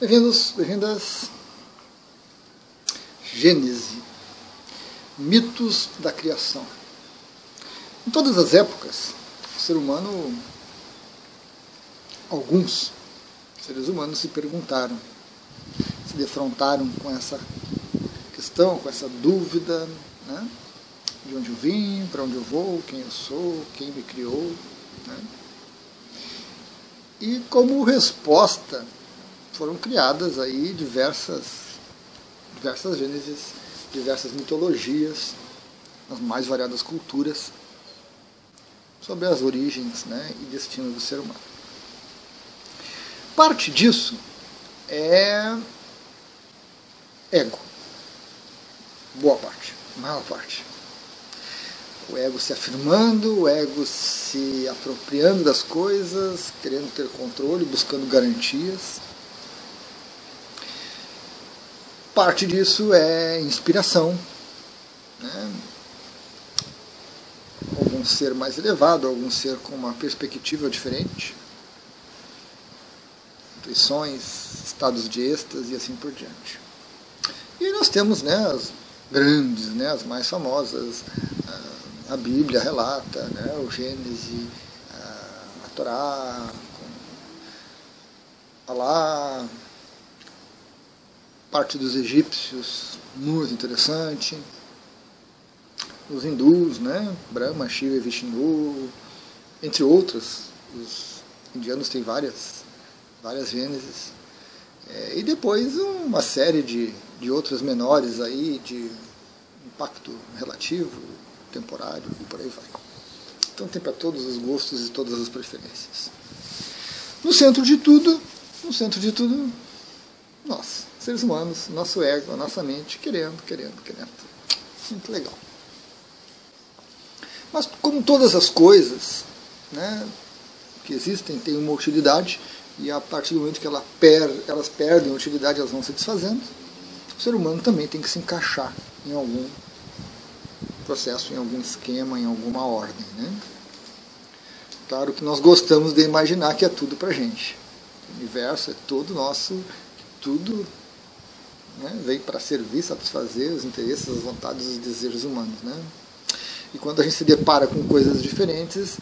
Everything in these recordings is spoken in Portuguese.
Bem-vindos, bem-vindas. Gênese. Mitos da criação. Em todas as épocas, o ser humano, alguns seres humanos se perguntaram, se defrontaram com essa questão, com essa dúvida, né? de onde eu vim, para onde eu vou, quem eu sou, quem me criou. Né? E como resposta foram criadas aí diversas, diversas gênesis, diversas mitologias, nas mais variadas culturas, sobre as origens né, e destino do ser humano. Parte disso é ego. Boa parte, maior parte. O ego se afirmando, o ego se apropriando das coisas, querendo ter controle, buscando garantias. Parte disso é inspiração. Né? Algum ser mais elevado, algum ser com uma perspectiva diferente. Intuições, estados de êxtase e assim por diante. E nós temos né, as grandes, né, as mais famosas. A Bíblia relata, né, o Gênesis, a Torá, Alá, parte dos egípcios, muito interessante. Os hindus, né? Brahma, Shiva e Vishnu, entre outros. Os indianos têm várias, várias gênesis. É, e depois uma série de, de outras menores aí, de impacto relativo, temporário e por aí vai. Então tem para todos os gostos e todas as preferências. No centro de tudo, no centro de tudo, nós seres humanos, nosso ego, a nossa mente, querendo, querendo, querendo. Muito legal. Mas como todas as coisas né, que existem têm uma utilidade, e a partir do momento que ela per, elas perdem a utilidade, elas vão se desfazendo, o ser humano também tem que se encaixar em algum processo, em algum esquema, em alguma ordem. Né? Claro que nós gostamos de imaginar que é tudo para gente. O universo é todo nosso, tudo né, veio para servir, satisfazer os interesses, as vontades e os desejos humanos. Né? E quando a gente se depara com coisas diferentes,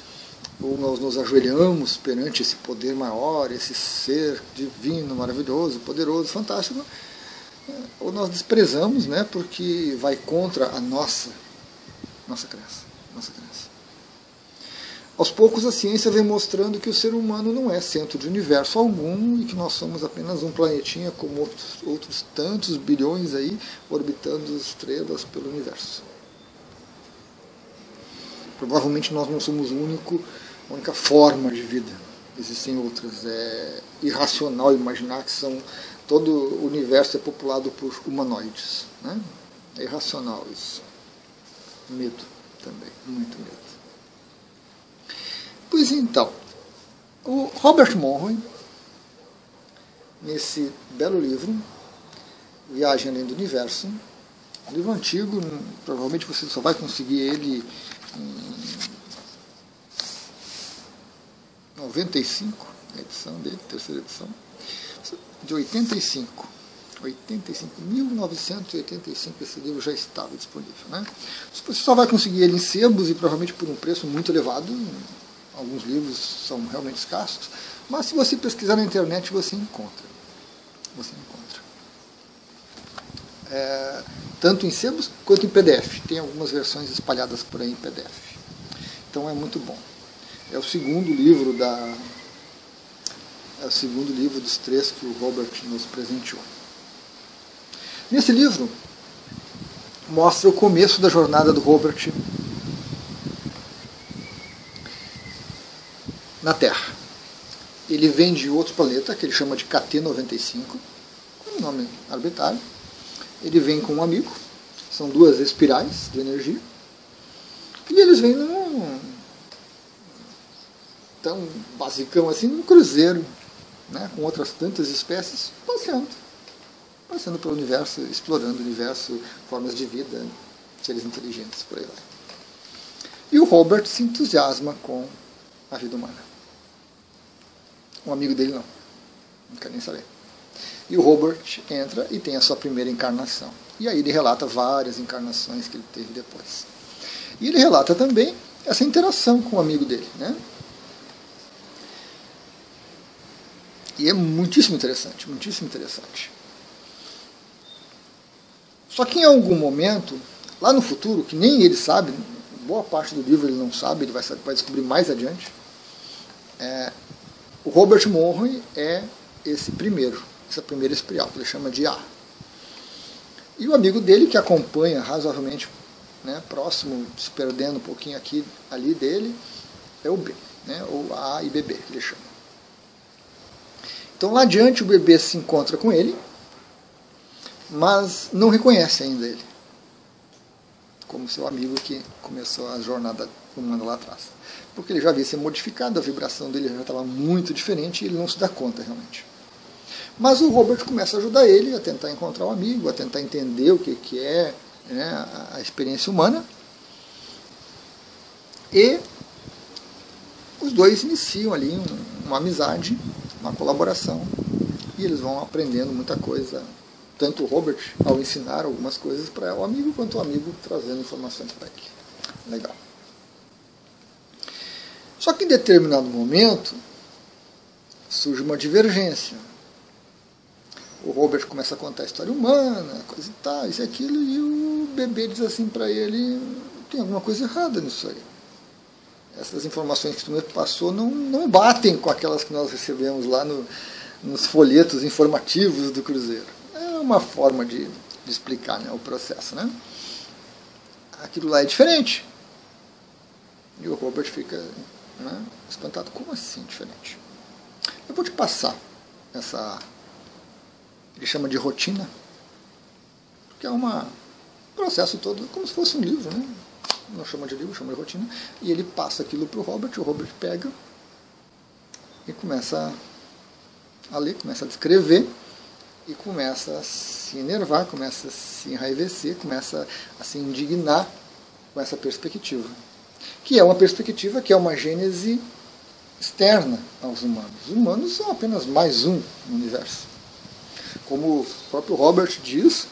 ou nós nos ajoelhamos perante esse poder maior, esse ser divino, maravilhoso, poderoso, fantástico, ou nós desprezamos, né, porque vai contra a nossa, nossa crença, nossa crença. Aos poucos a ciência vem mostrando que o ser humano não é centro de universo algum e que nós somos apenas um planetinha como outros, outros tantos bilhões aí orbitando estrelas pelo universo. Provavelmente nós não somos único, a única forma de vida. Existem outras. É irracional imaginar que são todo o universo é populado por humanoides. Né? É irracional isso. Medo também, muito medo. Pois então, o Robert Monroe, nesse belo livro, Viagem Além do Universo, um livro antigo, provavelmente você só vai conseguir ele em 95, a edição dele, terceira edição, de 85. 85, 1985 esse livro já estava disponível. Né? Você só vai conseguir ele em sebos e provavelmente por um preço muito elevado, alguns livros são realmente escassos, mas se você pesquisar na internet você encontra. Você encontra. É, tanto em sebos quanto em PDF. Tem algumas versões espalhadas por aí em PDF. Então é muito bom. É o segundo livro da. É o segundo livro dos três que o Robert nos presenteou. Nesse livro mostra o começo da jornada do Robert na Terra. Ele vem de outro planeta, que ele chama de KT-95, com um nome arbitrário. Ele vem com um amigo, são duas espirais de energia, e eles vêm num tão basicão assim, num cruzeiro, né, com outras tantas espécies, passeando. Passeando pelo universo, explorando o universo, formas de vida, seres inteligentes, por aí vai. E o Robert se entusiasma com a vida humana. Um amigo dele não. Não quer nem saber. E o Robert entra e tem a sua primeira encarnação. E aí ele relata várias encarnações que ele teve depois. E ele relata também essa interação com o amigo dele. Né? E é muitíssimo interessante, muitíssimo interessante. Só que em algum momento, lá no futuro, que nem ele sabe, boa parte do livro ele não sabe, ele vai, vai descobrir mais adiante, é, o Robert Monroe é esse primeiro, essa primeira espiral, que ele chama de A. E o amigo dele, que acompanha razoavelmente né, próximo, se perdendo um pouquinho aqui, ali dele, é o B, né, ou A e BB, ele chama. Então lá adiante o bebê se encontra com ele, mas não reconhece ainda ele, como seu amigo que começou a jornada humana lá atrás. Porque ele já havia se modificado, a vibração dele já estava muito diferente e ele não se dá conta realmente. Mas o Robert começa a ajudar ele a tentar encontrar o um amigo, a tentar entender o que, que é né, a experiência humana. E os dois iniciam ali uma amizade, uma colaboração, e eles vão aprendendo muita coisa, tanto o Robert ao ensinar algumas coisas para o amigo, quanto o amigo trazendo informações para ele. Legal. Só que em determinado momento surge uma divergência o Robert começa a contar a história humana, coisa e tal, isso e aquilo, e o bebê diz assim para ele, tem alguma coisa errada nisso aí. Essas informações que tu me passou não, não batem com aquelas que nós recebemos lá no, nos folhetos informativos do Cruzeiro. É uma forma de, de explicar né, o processo. Né? Aquilo lá é diferente. E o Robert fica né, espantado. Como assim diferente? Eu vou te passar essa ele chama de rotina, que é um processo todo, como se fosse um livro, né? não chama de livro, chama de rotina, e ele passa aquilo para o Robert, o Robert pega e começa a ler, começa a descrever, e começa a se enervar, começa a se enraivecer, começa a se indignar com essa perspectiva. Que é uma perspectiva que é uma gênese externa aos humanos. Os humanos são apenas mais um no universo como o próprio Robert diz,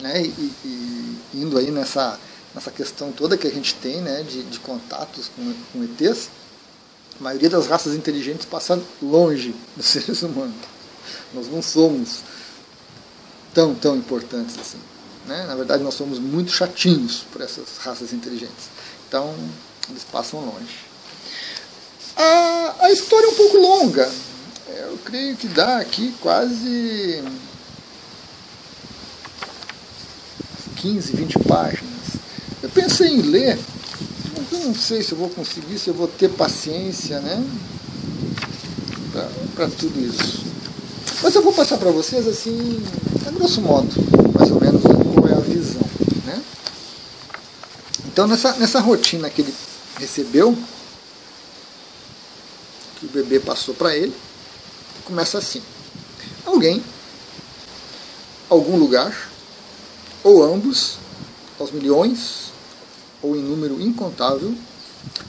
né, e, e, indo aí nessa, nessa questão toda que a gente tem né, de, de contatos com, com ETs, a maioria das raças inteligentes passa longe dos seres humanos. Nós não somos tão, tão importantes assim. Né? Na verdade, nós somos muito chatinhos por essas raças inteligentes. Então, eles passam longe. A, a história é um pouco longa, eu creio que dá aqui quase 15, 20 páginas. Eu pensei em ler, mas eu não sei se eu vou conseguir, se eu vou ter paciência, né? Para tudo isso. Mas eu vou passar para vocês assim, a grosso modo, mais ou menos, qual é a visão. Né? Então nessa, nessa rotina que ele recebeu, que o bebê passou para ele, começa assim: alguém, algum lugar, ou ambos, aos milhões, ou em número incontável,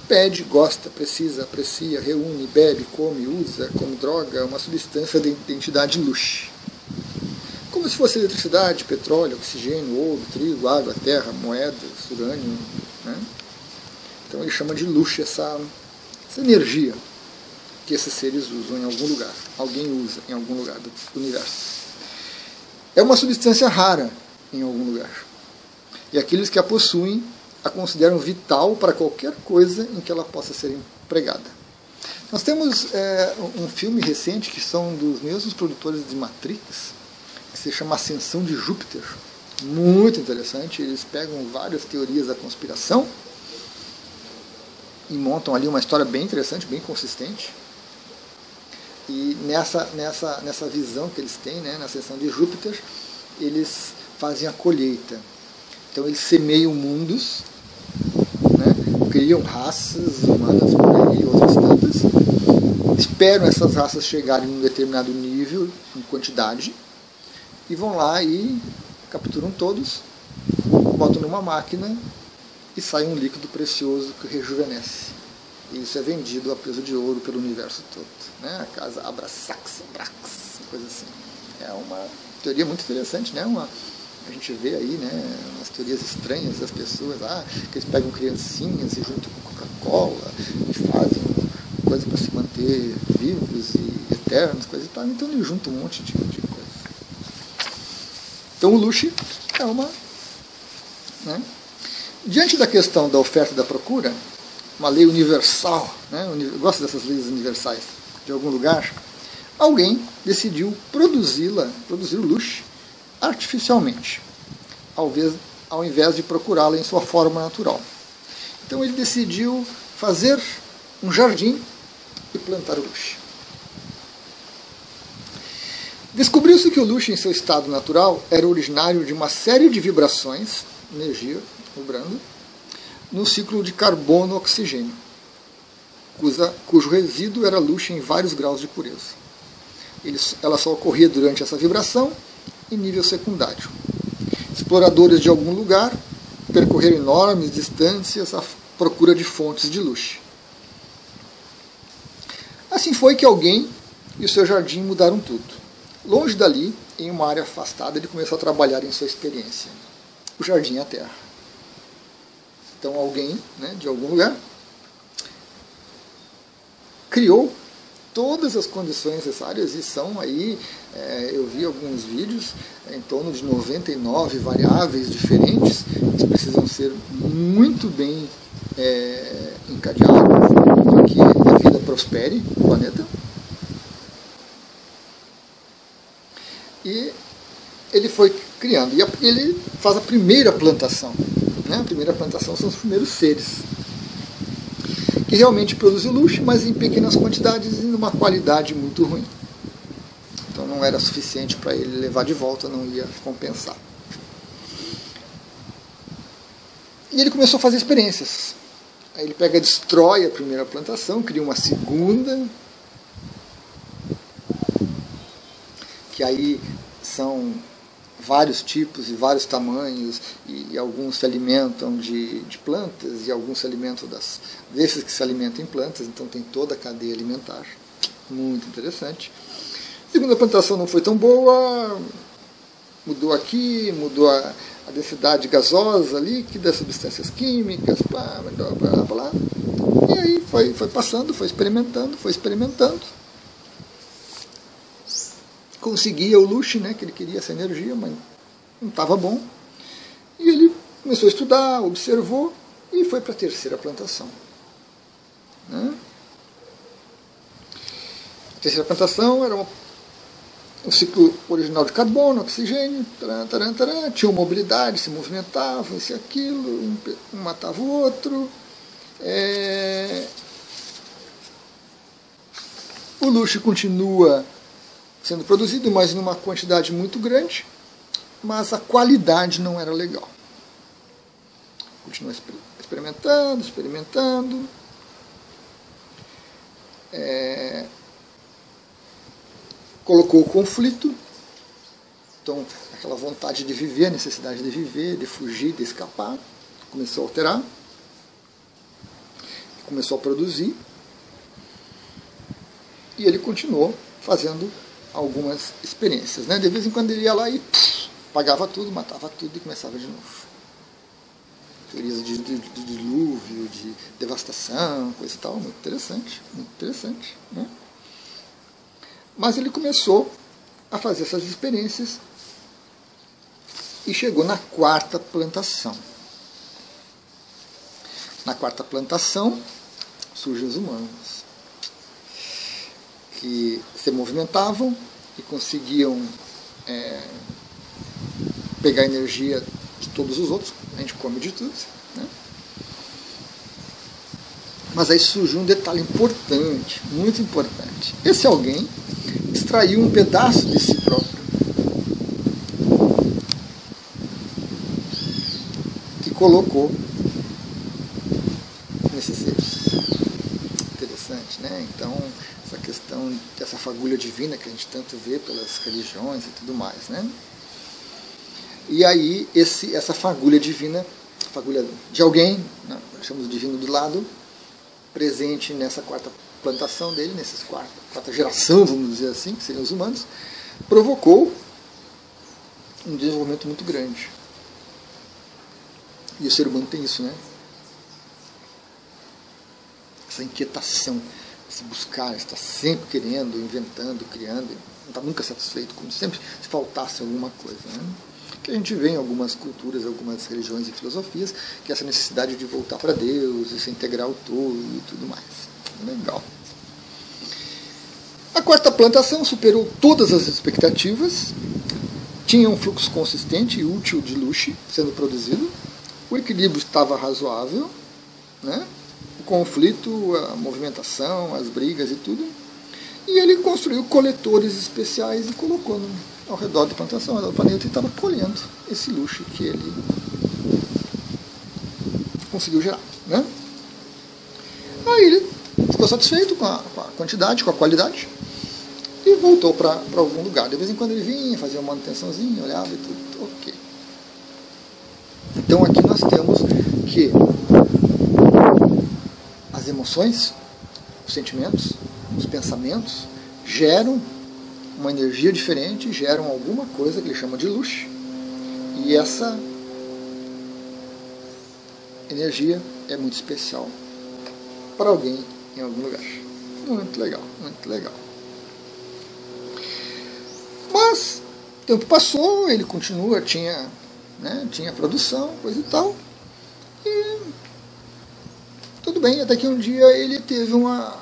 pede, gosta, precisa, aprecia, reúne, bebe, come, usa como droga uma substância de identidade luxo. Se fosse eletricidade, petróleo, oxigênio, ouro, trigo, água, terra, moedas, urânio. Né? Então ele chama de luxo essa, essa energia que esses seres usam em algum lugar. Alguém usa em algum lugar do universo. É uma substância rara em algum lugar. E aqueles que a possuem a consideram vital para qualquer coisa em que ela possa ser empregada. Nós temos é, um filme recente que são dos mesmos produtores de Matrix, que se chama Ascensão de Júpiter. Muito interessante. Eles pegam várias teorias da conspiração e montam ali uma história bem interessante, bem consistente. E nessa, nessa, nessa visão que eles têm, né, na seção de Júpiter, eles fazem a colheita. Então eles semeiam mundos, né, criam raças humanas por aí, outras tantas, esperam essas raças chegarem em um determinado nível, em quantidade, e vão lá e capturam todos, botam numa máquina e sai um líquido precioso que rejuvenesce E isso é vendido a peso de ouro pelo universo todo. Né? A casa Abrasax, Brax, coisa assim. É uma teoria muito interessante, né? Uma, a gente vê aí, né, umas teorias estranhas das pessoas, ah, que eles pegam criancinhas e junto com Coca-Cola e fazem coisa para se manter vivos e eternos, coisa e tal. Então ele junta um monte de, de. Então o Luxi é uma. Né? Diante da questão da oferta e da procura, uma lei universal, né? eu gosto dessas leis universais, de algum lugar, alguém decidiu produzi-la, produzir o luxo artificialmente, ao ao invés de procurá-la em sua forma natural. Então ele decidiu fazer um jardim e plantar o luxo. Descobriu-se que o luxo, em seu estado natural, era originário de uma série de vibrações, energia vibrando, no ciclo de carbono-oxigênio, cujo resíduo era luxo em vários graus de pureza. Ele, ela só ocorria durante essa vibração em nível secundário. Exploradores de algum lugar percorreram enormes distâncias à procura de fontes de luxo. Assim foi que alguém e o seu jardim mudaram tudo. Longe dali, em uma área afastada, ele começou a trabalhar em sua experiência. O jardim a terra. Então alguém, né, de algum lugar, criou todas as condições necessárias e são aí, é, eu vi alguns vídeos, em torno de 99 variáveis diferentes que precisam ser muito bem é, encadeadas para que a vida prospere no planeta. E ele foi criando. E ele faz a primeira plantação. Né? A primeira plantação são os primeiros seres que realmente produzem luxo, mas em pequenas quantidades e numa qualidade muito ruim. Então não era suficiente para ele levar de volta, não ia compensar. E ele começou a fazer experiências. Aí ele pega, destrói a primeira plantação, cria uma segunda, aí são vários tipos e vários tamanhos, e, e, alguns se alimentam de, de plantas, e alguns se alimentam das, desses que se alimentam em plantas, então tem toda a cadeia alimentar. Muito interessante. A segunda plantação não foi tão boa, mudou aqui, mudou a, a densidade gasosa, líquida, substâncias químicas, pá, blá, blá, blá. E aí foi, foi passando, foi experimentando, foi experimentando conseguia o luxo, né, que ele queria essa energia, mas não estava bom. E ele começou a estudar, observou e foi para a terceira plantação. Né? A terceira plantação era uma, um ciclo original de carbono, oxigênio, taran, taran, taran, tinha mobilidade, se movimentavam, isso e aquilo, um, um matava o outro. É... O luxo continua sendo produzido, mas numa quantidade muito grande, mas a qualidade não era legal. Continua experimentando, experimentando. É, colocou o conflito, então aquela vontade de viver, a necessidade de viver, de fugir, de escapar, começou a alterar, começou a produzir, e ele continuou fazendo algumas experiências. Né? De vez em quando ele ia lá e pagava tudo, matava tudo e começava de novo. Teorias de, de, de, dilúvio, de devastação, coisa e tal, muito interessante, muito interessante. Né? Mas ele começou a fazer essas experiências e chegou na quarta plantação. Na quarta plantação surgem os humanos que se movimentavam e conseguiam é, pegar energia de todos os outros. A gente come de tudo. Né? Mas aí surgiu um detalhe importante, muito importante. Esse alguém extraiu um pedaço de si próprio. Que colocou nesses seres. Interessante, né? Então, essa questão dessa fagulha divina que a gente tanto vê pelas religiões e tudo mais, né? E aí esse, essa fagulha divina, fagulha de alguém, né, chamamos divino do lado, presente nessa quarta plantação dele, nessa quarta, quarta geração, vamos dizer assim, que seriam os humanos, provocou um desenvolvimento muito grande. E o ser humano tem isso, né? Essa inquietação, se buscar, está sempre querendo, inventando, criando, não está nunca satisfeito, como sempre se faltasse alguma coisa. Né? Que a gente vê em algumas culturas, algumas religiões e filosofias, que essa necessidade de voltar para Deus, e se integrar ao todo e tudo mais. Legal. A quarta plantação superou todas as expectativas, tinha um fluxo consistente e útil de luxo sendo produzido, o equilíbrio estava razoável, né? O conflito, a movimentação, as brigas e tudo. E ele construiu coletores especiais e colocou no, ao redor da plantação, ao redor do planeta, e estava colhendo esse luxo que ele conseguiu gerar. Né? Aí ele ficou satisfeito com a, com a quantidade, com a qualidade, e voltou para algum lugar. De vez em quando ele vinha, fazia uma manutençãozinha, olhava e tudo, ok. Então aqui nós temos que emoções, os sentimentos, os pensamentos geram uma energia diferente, geram alguma coisa que ele chama de luz. E essa energia é muito especial para alguém em algum lugar. Muito legal, muito legal. Mas o tempo passou, ele continua, tinha, né, tinha produção, coisa e tal. E tudo bem, até que um dia ele teve uma.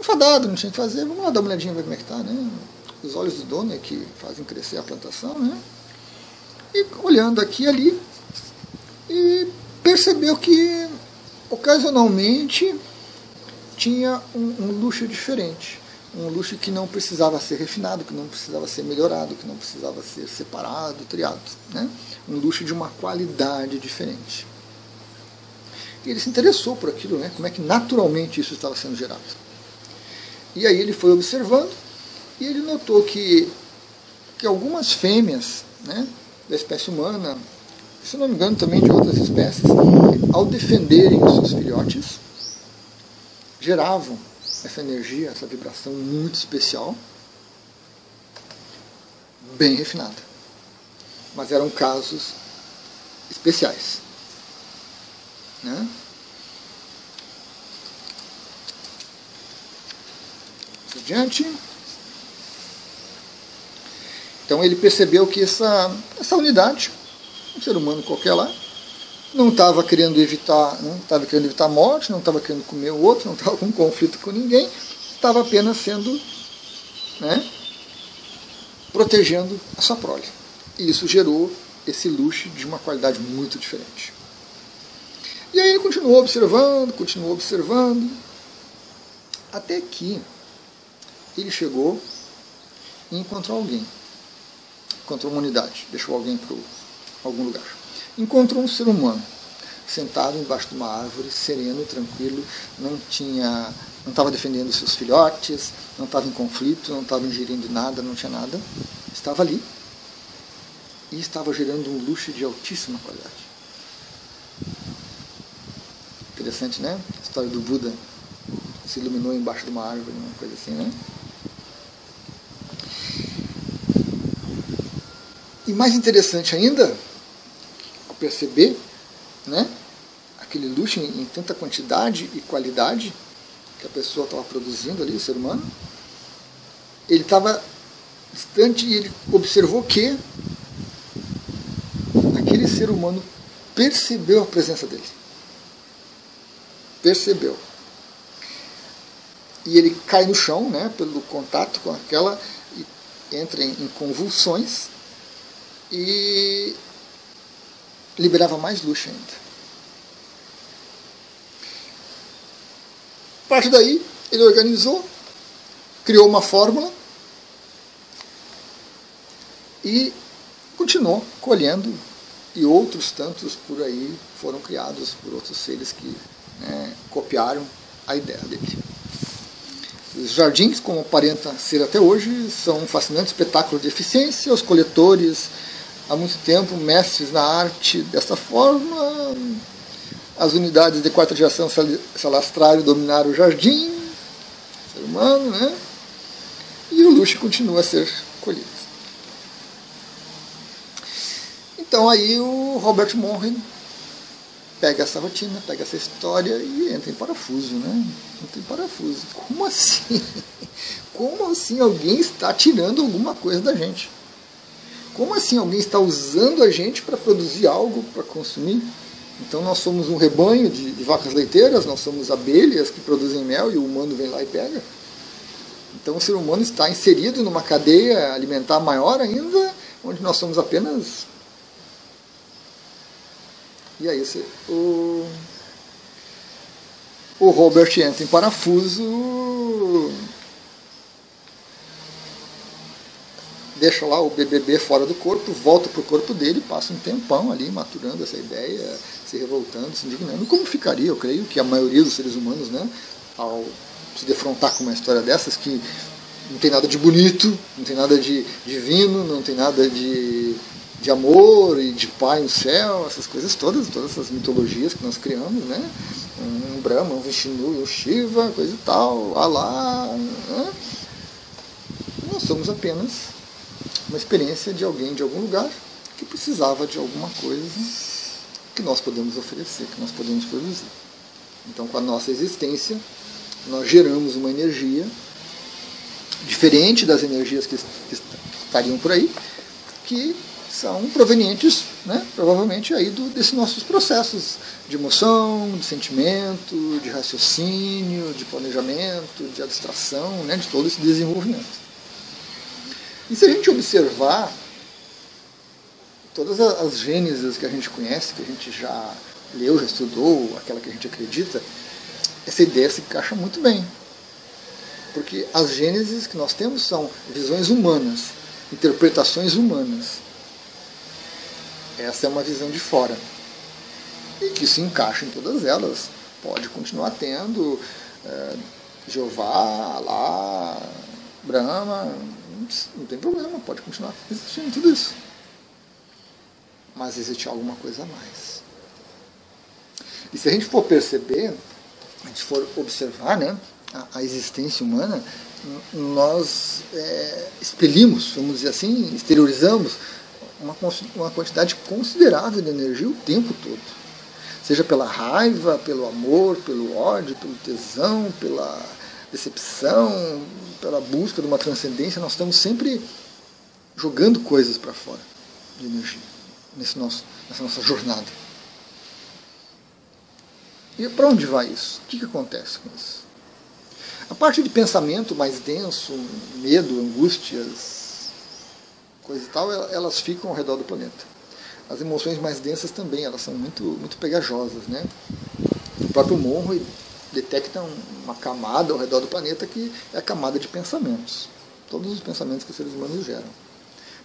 enfadado, não tinha o que fazer, vamos lá dar uma olhadinha ver como é que tá, né? Os olhos do dono é que fazem crescer a plantação, né? E olhando aqui e ali, e percebeu que ocasionalmente tinha um, um luxo diferente um luxo que não precisava ser refinado, que não precisava ser melhorado, que não precisava ser separado, triado. Né? Um luxo de uma qualidade diferente. E ele se interessou por aquilo, né? como é que naturalmente isso estava sendo gerado. E aí ele foi observando e ele notou que, que algumas fêmeas né, da espécie humana, se não me engano também de outras espécies, ao defenderem os seus filhotes, geravam essa energia, essa vibração muito especial, bem refinada. Mas eram casos especiais. Né? Adiante. Então ele percebeu que essa, essa unidade, um ser humano qualquer lá, não estava querendo evitar, não estava querendo evitar a morte, não estava querendo comer o outro, não estava com conflito com ninguém, estava apenas sendo, né, protegendo a sua prole. E isso gerou esse luxo de uma qualidade muito diferente. E aí ele continuou observando, continuou observando, até que ele chegou e encontrou alguém. Encontrou uma unidade, deixou alguém para algum lugar encontrou um ser humano sentado embaixo de uma árvore, sereno, tranquilo, não tinha, não estava defendendo seus filhotes, não estava em conflito, não estava ingerindo nada, não tinha nada, estava ali e estava gerando um luxo de altíssima qualidade. Interessante, né? A história do Buda se iluminou embaixo de uma árvore, uma coisa assim, né? E mais interessante ainda, perceber né, aquele luxo em, em tanta quantidade e qualidade que a pessoa estava produzindo ali, o ser humano, ele estava distante e ele observou que aquele ser humano percebeu a presença dele. Percebeu. E ele cai no chão, né, pelo contato com aquela, entra em, convulsões e liberava mais luxo ainda. A partir daí, ele organizou, criou uma fórmula e continuou colhendo e outros tantos por aí foram criados por outros seres que né, copiaram a ideia dele. Os jardins, como aparenta ser até hoje, são um fascinante espetáculo de eficiência. Os coletores há muito tempo mestres na arte dessa forma, as unidades de quarta geração salastrário dominaram o jardim, o ser humano, né? E o luxo continua a ser colhido. Então aí o Robert Monroe pega essa rotina, pega essa história e entra em parafuso, né? Entra em parafuso. Como assim? Como assim alguém está tirando alguma coisa da gente? Como assim alguém está usando a gente para produzir algo para consumir? Então nós somos um rebanho de, de, vacas leiteiras, nós somos abelhas que produzem mel e o humano vem lá e pega. Então o ser humano está inserido numa cadeia alimentar maior ainda, onde nós somos apenas e aí. O, o Robert entra em parafuso, deixa lá o BBB fora do corpo, volta para o corpo dele, passa um tempão ali maturando essa ideia, se revoltando, se indignando. Como ficaria, eu creio, que a maioria dos seres humanos, né, ao se defrontar com uma história dessas que não tem nada de bonito, não tem nada de divino, não tem nada de de amor e de pai no céu, essas coisas todas, todas essas mitologias que nós criamos, né? Um Brahma, um Vishnu, um Shiva, coisa e tal, Alá. Né? Nós somos apenas uma experiência de alguém de algum lugar que precisava de alguma coisa que nós podemos oferecer, que nós podemos produzir. Então, com a nossa existência, nós geramos uma energia diferente das energias que, que estariam por aí, que são provenientes, né, provavelmente, aí do, desses nossos processos de emoção, de sentimento, de raciocínio, de planejamento, de abstração, né, de todo esse desenvolvimento. E se a gente observar todas as gênesis que a gente conhece, que a gente já leu, já estudou, aquela que a gente acredita, essa ideia se encaixa muito bem. Porque as gênesis que nós temos são visões humanas, interpretações humanas. Essa é uma visão de fora. E que se encaixa em todas elas. Pode continuar tendo é, Jeová, Alá, Brahma, não tem problema, pode continuar existindo tudo isso. Mas existe alguma coisa a mais. E se a gente for perceber, a gente for observar né, a, a existência humana, nós é, expelimos, vamos dizer assim, exteriorizamos uma, uma quantidade considerável de energia o tempo todo. Seja pela raiva, pelo amor, pelo ódio, pelo tesão, pela decepção, pela busca de uma transcendência, nós estamos sempre jogando coisas para fora de energia nesse nosso, nessa nossa jornada. E para onde vai isso? O que, que acontece com isso? A parte de pensamento mais denso, medo, angústias, coisa e tal, elas ficam ao redor do planeta. As emoções mais densas também, elas são muito, muito pegajosas. Né? O próprio Monroe detecta uma camada ao redor do planeta que é a camada de pensamentos. Todos os pensamentos que os seres humanos geram.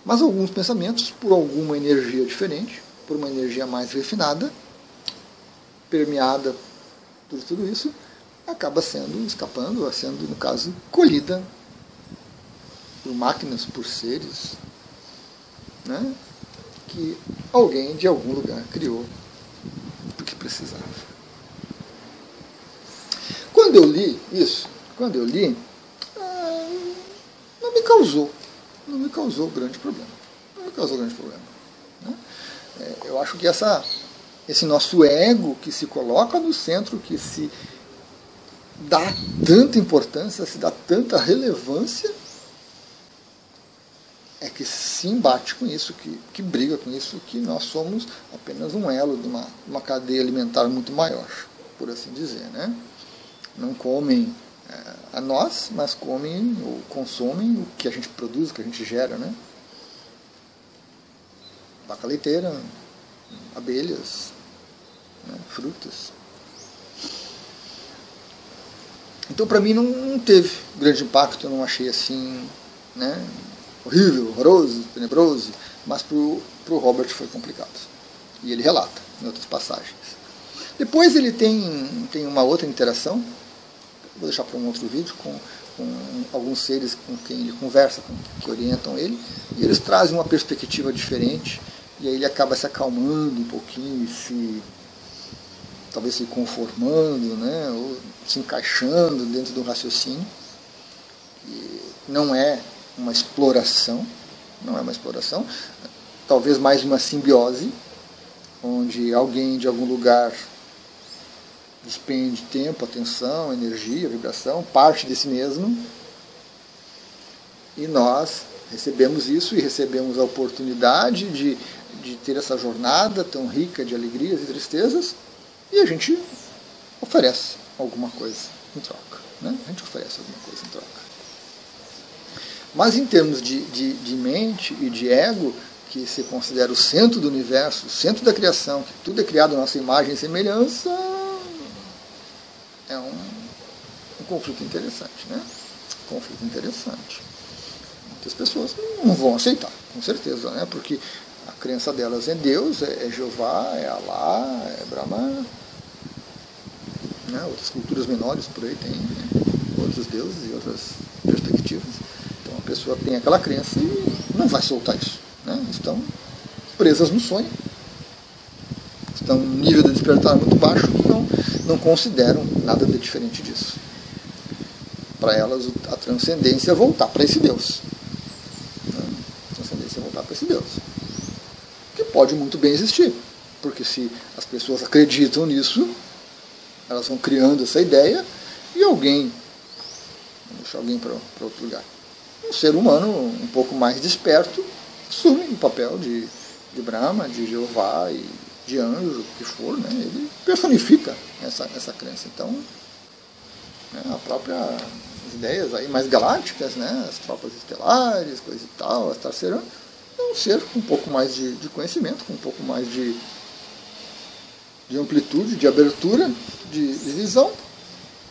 Mas alguns pensamentos, por alguma energia diferente, por uma energia mais refinada, permeada por tudo isso, acaba sendo, escapando, sendo, no caso, colhida por máquinas, por seres, né, que alguém de algum lugar criou porque precisava. Quando eu li isso, quando eu li, ah, não me causou, não me causou grande problema. Não me causou grande problema. Né? É, eu acho que essa, esse nosso ego que se coloca no centro, que se dá tanta importância, se dá tanta relevância, é que se embate com isso, que, que briga com isso, que nós somos apenas um elo de uma, uma cadeia alimentar muito maior, por assim dizer. Né? Não comem é, a nós, mas comem ou consomem o que a gente produz, o que a gente gera. Né? Vaca leiteira, abelhas, né? frutas. Então, para mim, não, não teve grande impacto, eu não achei assim, né? Horrível, horroroso, tenebroso, mas para o Robert foi complicado. E ele relata em outras passagens. Depois ele tem, tem uma outra interação, vou deixar para um outro vídeo, com, com alguns seres com quem ele conversa, com, que orientam ele, e eles trazem uma perspectiva diferente, e aí ele acaba se acalmando um pouquinho se talvez se conformando, né, ou se encaixando dentro do raciocínio. E não é uma exploração, não é uma exploração, talvez mais uma simbiose, onde alguém de algum lugar despende tempo, atenção, energia, vibração, parte de si mesmo, e nós recebemos isso e recebemos a oportunidade de, de ter essa jornada tão rica de alegrias e tristezas, e a gente oferece alguma coisa em troca. Né? A gente oferece alguma coisa em troca. Mas em termos de, de, de mente e de ego, que se considera o centro do universo, o centro da criação, que tudo é criado à nossa imagem e semelhança, é um, um conflito interessante, né? Conflito interessante. Muitas pessoas não vão aceitar, com certeza, né? Porque a crença delas é Deus, é, é Jeová, é Alá, é Brahma. Né? Outras culturas menores por aí têm né? outros deuses e outras perspectivas. Pessoa tem aquela crença e não vai soltar isso. Né? Estão presas no sonho. Estão num nível de despertar muito baixo não, não consideram nada de diferente disso. Para elas, a transcendência é voltar para esse Deus. Né? A transcendência é voltar para esse Deus. Que pode muito bem existir. Porque se as pessoas acreditam nisso, elas vão criando essa ideia e alguém, vamos deixar alguém para outro lugar, um ser humano um pouco mais desperto assume o papel de, de Brahma, de Jeová e de anjo, o que for, né? ele personifica essa, essa crença. Então, né, a própria as ideias aí mais galácticas, né, as tropas estelares, coisa e tal, as Tarcerã, é um ser com um pouco mais de, de conhecimento, com um pouco mais de, de amplitude, de abertura, de, de visão,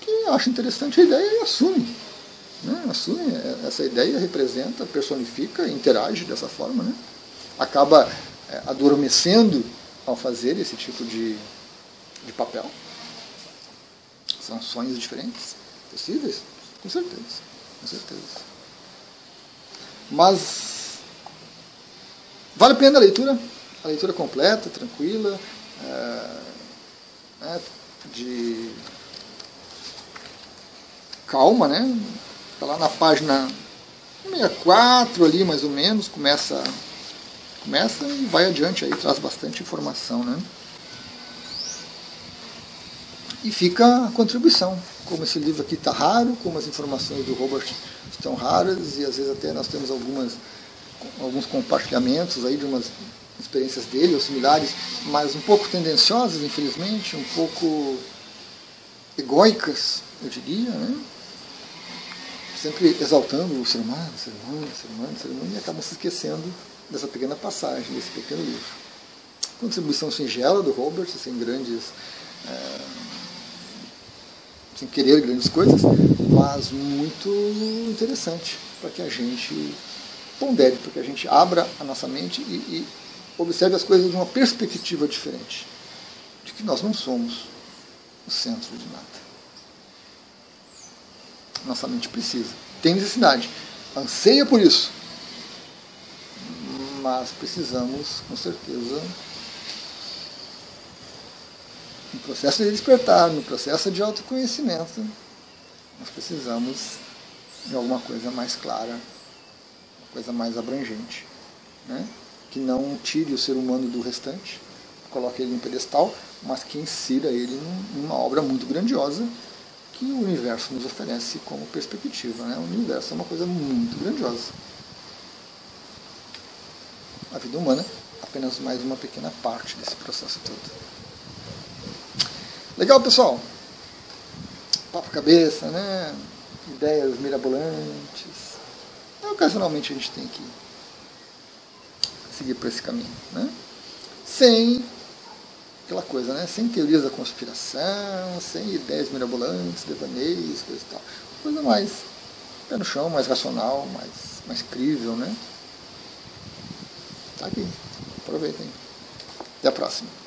que acha interessante a ideia e assume. Né? Assume essa ideia, representa, personifica, interage dessa forma. Né? Acaba é, adormecendo ao fazer esse tipo de, de papel. São sonhos diferentes, possíveis? Com certeza, com certeza. Mas vale a pena a leitura, a leitura completa, tranquila, é, é, de calma, né? Está lá na página 64 ali mais ou menos, começa começa e vai adiante aí, traz bastante informação, né? E fica a contribuição. Como esse livro aqui está raro, como as informações do Robert estão raras, e às vezes até nós temos algumas, alguns compartilhamentos aí de umas experiências dele ou similares, mas um pouco tendenciosas, infelizmente, um pouco egóicas, eu diria, né? Sempre exaltando o ser humano, o ser humano, o ser humano, o ser humano, e acabam se esquecendo dessa pequena passagem, desse pequeno livro. Contribuição singela do Robert, sem grandes. É, sem querer grandes coisas, mas muito interessante para que a gente pondere, para que a gente abra a nossa mente e, e observe as coisas de uma perspectiva diferente. De que nós não somos o centro de nada. Nossa mente precisa, tem necessidade, anseia por isso, mas precisamos, com certeza, no processo de despertar, no processo de autoconhecimento, nós precisamos de alguma coisa mais clara, uma coisa mais abrangente, né? que não tire o ser humano do restante, coloque ele em pedestal, mas que insira ele numa obra muito grandiosa que o universo nos oferece como perspectiva. Né? O universo é uma coisa muito grandiosa a vida humana apenas mais uma pequena parte desse processo todo. Legal, pessoal? Papo cabeça, né? Ideias mirabolantes. Ocasionalmente a gente tem que seguir por esse caminho, né? Sem aquela coisa, né? Sem teorias da conspiração, sem ideias mirabolantes, devaneios, coisa e tal. Coisa mais pé no chão, mais racional, mais, mais crível, né? Tá aqui. Aproveitem. Até a próxima.